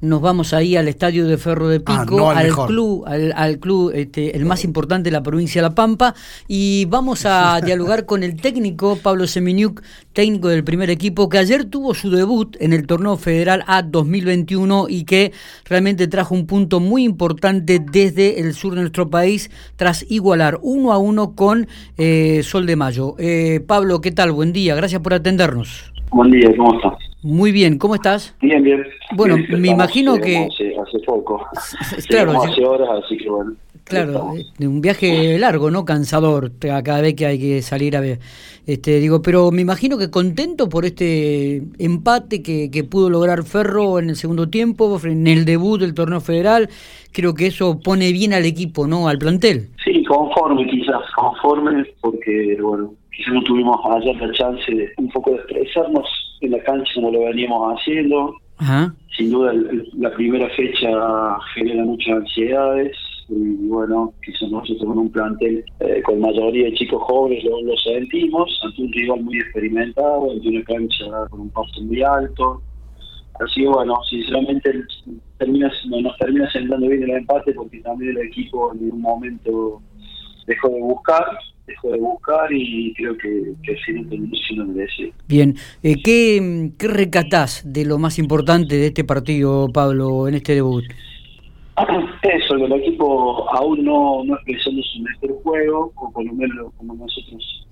nos vamos ahí al estadio de Ferro de Ah, Pico, no al club, al, al club este, el más importante de la provincia de La Pampa, y vamos a dialogar con el técnico Pablo Semeniuk, técnico del primer equipo, que ayer tuvo su debut en el torneo federal A 2021 y que realmente trajo un punto muy importante desde el sur de nuestro país tras igualar uno a uno con eh, Sol de Mayo. Eh, Pablo, ¿qué tal? Buen día, gracias por atendernos. Buen día, ¿cómo estás? Muy bien, ¿cómo estás? Bien, bien. Bueno, Bien, me estamos, imagino que- Hace, hace poco. Claro, hace horas, así que bueno. Claro, eh, un viaje largo, ¿no? Cansador, cada vez que hay que salir a ver. Este, digo, pero me imagino que contento por este empate que, que pudo lograr Ferro en el segundo tiempo, en el debut del torneo federal. Creo que eso pone bien al equipo, ¿no? Al plantel. Sí, conforme quizás, conforme, porque bueno, quizás no tuvimos ayer la chance de un poco de expresarnos en la cancha como lo veníamos haciendo. Ajá. Sin duda, el- la primera fecha genera muchas ansiedades. Y bueno, quizás nosotros con un plantel eh, con mayoría de chicos jóvenes lo, lo sentimos, ante un rival muy experimentado, ante una cancha con un paso muy alto. Así que bueno, sinceramente termina, no- nos termina sentando bien el empate porque también el equipo en un momento dejó de buscar, dejó de buscar y creo que, que siendo merecido. Bien. Eh, ¿qué, ¿Qué recatás de lo más importante de este partido, Pablo, en este debut? Eso, que el equipo aún no, no expresando su mejor juego, o por lo menos como nosotros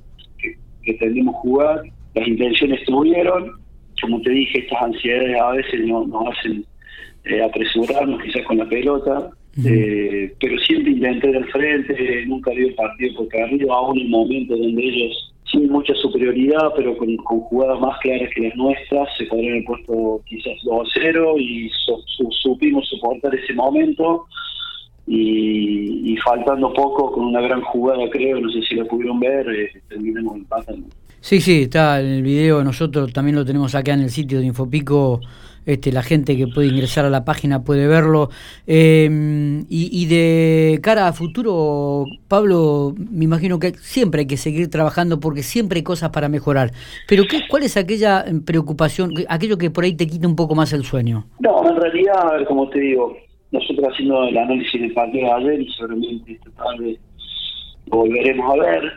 tendemos jugar, las intenciones tuvieron, como te dije, estas ansiedades a veces no- nos hacen eh, apresurarnos quizás con la pelota, eh, pero siempre intenté al frente, nunca dio partido por perdido, aún en momentos donde ellos sin mucha superioridad, pero con, con jugadas más claras que las nuestras, se podrían haber puesto quizás 2 a 0 y so- supimos soportar ese momento y, y faltando poco con una gran jugada creo, no sé si la pudieron ver, eh, terminamos empatando. Sí, sí, está en el video, nosotros también lo tenemos acá en el sitio de Infopico, este, la gente que puede ingresar a la página puede verlo. Eh, y, de cara a futuro, Pablo, me imagino que siempre hay que seguir trabajando porque siempre hay cosas para mejorar. Pero ¿qué, ¿cuál es aquella eh, preocupación, aquello que por ahí te quita un poco más el sueño? No, en realidad, a ver, como te digo, nosotros haciendo el análisis del partido de ayer y seguramente esta tarde lo volveremos a ver.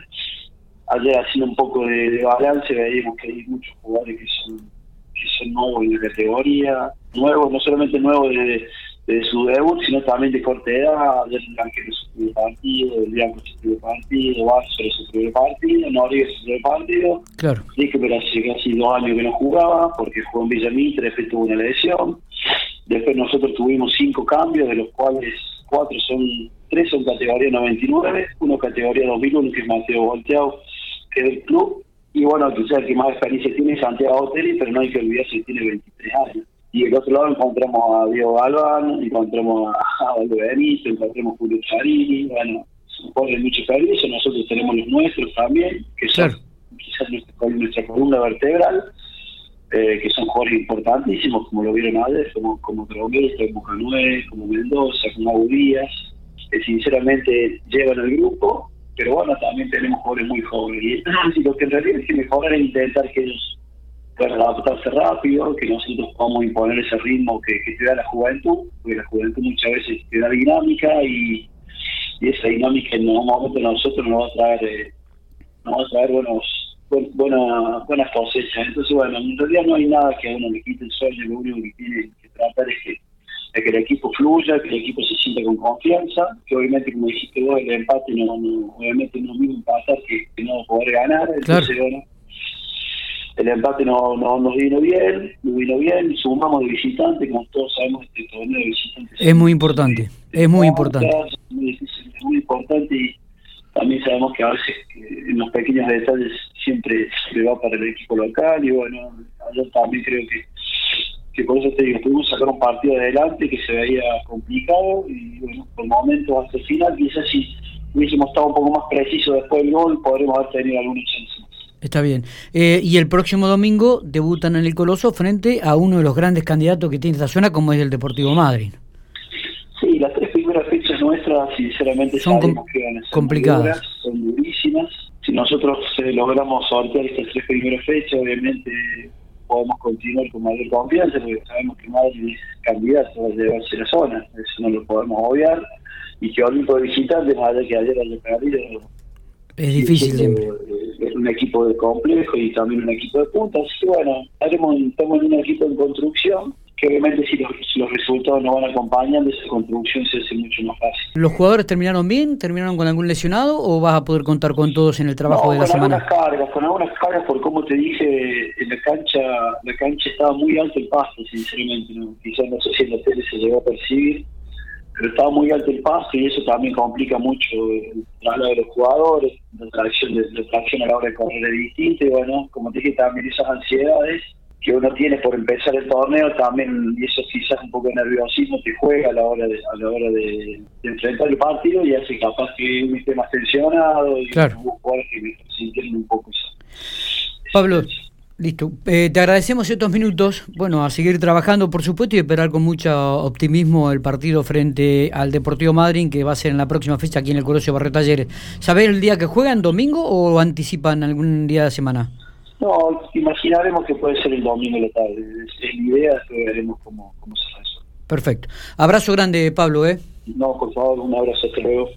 Ayer haciendo un poco de, de balance veíamos que hay muchos jugadores que son que son nuevos en la categoría, nuevos, no solamente nuevos de, de su debut, sino también de corta edad, ayer el Ángel es su primer partido, el Bianco su primer partido, Vázquez es su primer partido, Noriega es su primer partido, Claro. Dije que hace casi dos años que no jugaba porque jugó en Villamitre, después tuvo una lesión. Después nosotros tuvimos cinco cambios, de los cuales cuatro son, tres son categoría 99, uno categoría 2001 que es Mateo Volteado, que es del club. Y bueno, quizás el que más experiencia tiene es Santiago Oteri, pero no hay que olvidarse que tiene 23 años. Y del otro lado encontramos a Diego Galván, encontramos a Valdo Benito, encontramos a Julio Charini, bueno, de mucha experiencia, nosotros tenemos los nuestros también, que son Claro. quizás nuestra, col- nuestra columna vertebral, eh, que son jugadores importantísimos, como lo vieron ayer, como, como como Canué, como Mendoza, como Audías, que sinceramente llevan el grupo, pero bueno, también tenemos jugadores muy jóvenes. Y, lo que en realidad hay que mejorar es intentar que ellos puedan adaptarse rápido, que nosotros podamos imponer ese ritmo que, que te da la juventud, porque la juventud muchas veces te da dinámica y, esa dinámica en algún momento nosotros nos va a traer, eh, nos va a traer buenos, buen- buena, buenas cosechas. Entonces, bueno, en realidad no hay nada que a uno le quite el sueño, lo único que tiene que tratar es que, de que el equipo fluya, que el equipo se sienta con confianza, que obviamente, como dijiste vos, el empate no, no obviamente no es mismo empatar que, que no poder ganar, entonces, bueno, el empate no, no nos vino bien, nos vino bien, sumamos de visitante, como todos sabemos, este torneo de visitantes Es muy importante, es muy importante. es muy difícil, es muy importante y también sabemos que a veces eh, en los pequeños detalles siempre se va para el equipo local y bueno, yo también creo que, que por eso te digo, pudimos sacar un partido adelante que se veía complicado y bueno, por el momento hasta el final quizás si hubiésemos estado un poco más precisos después del gol podremos haber tenido alguna chance más. Está bien. Eh, y el próximo domingo debutan en el Coloso frente a uno de los grandes candidatos que tiene esta zona, como es el Deportivo Madrid. Sí, las tres primeras fechas nuestras, sinceramente, Son com- sabemos que van a ser complicadas. duras, son durísimas. Si nosotros eh, logramos sortear estas tres primeras fechas, obviamente podemos continuar con mayor confianza porque sabemos que Madrid es candidato a llevarse la zona, eso no lo podemos obviar, y que Olimpo de visitantes, más allá que ayer haya perdido, es difícil siempre. Es un equipo de complejo y también un equipo de punta, así que bueno, estamos en un equipo en construcción que obviamente si los, resultados no van acompañando, esa construcción se hace mucho más fácil. ¿Los jugadores terminaron bien? ¿Terminaron con algún lesionado o vas a poder contar con todos en el trabajo de la semana? Con algunas cargas, con algunas cargas por como te dije, en la cancha la cancha estaba muy alto el pasto, sinceramente, ¿no? quizás no sé si en la tele se llegó a percibir, pero estaba muy alto el pasto y eso también complica mucho el traslado de los jugadores, la tracción, de, la tracción a la hora de correr es distinta y bueno, como te dije, también esas ansiedades que uno tiene por empezar el torneo también y eso quizás un poco de nerviosismo te juega a la hora de a la hora de, enfrentar el partido y hace capaz que uno esté más tensionado y claro. que un poco eso. Pablo, listo. Eh, te agradecemos estos minutos. Bueno, a seguir trabajando, por supuesto, y esperar con mucho optimismo el partido frente al Deportivo Madrid, que va a ser en la próxima fecha aquí en el Colosio Barrio Talleres. ¿Sabés el día que juegan, domingo, o anticipan algún día de semana? No, imaginaremos que puede ser el domingo de la tarde. Es, la idea, después veremos cómo, cómo se resuelve. Perfecto. Abrazo grande, Pablo, ¿eh? No, por favor, un abrazo, hasta luego.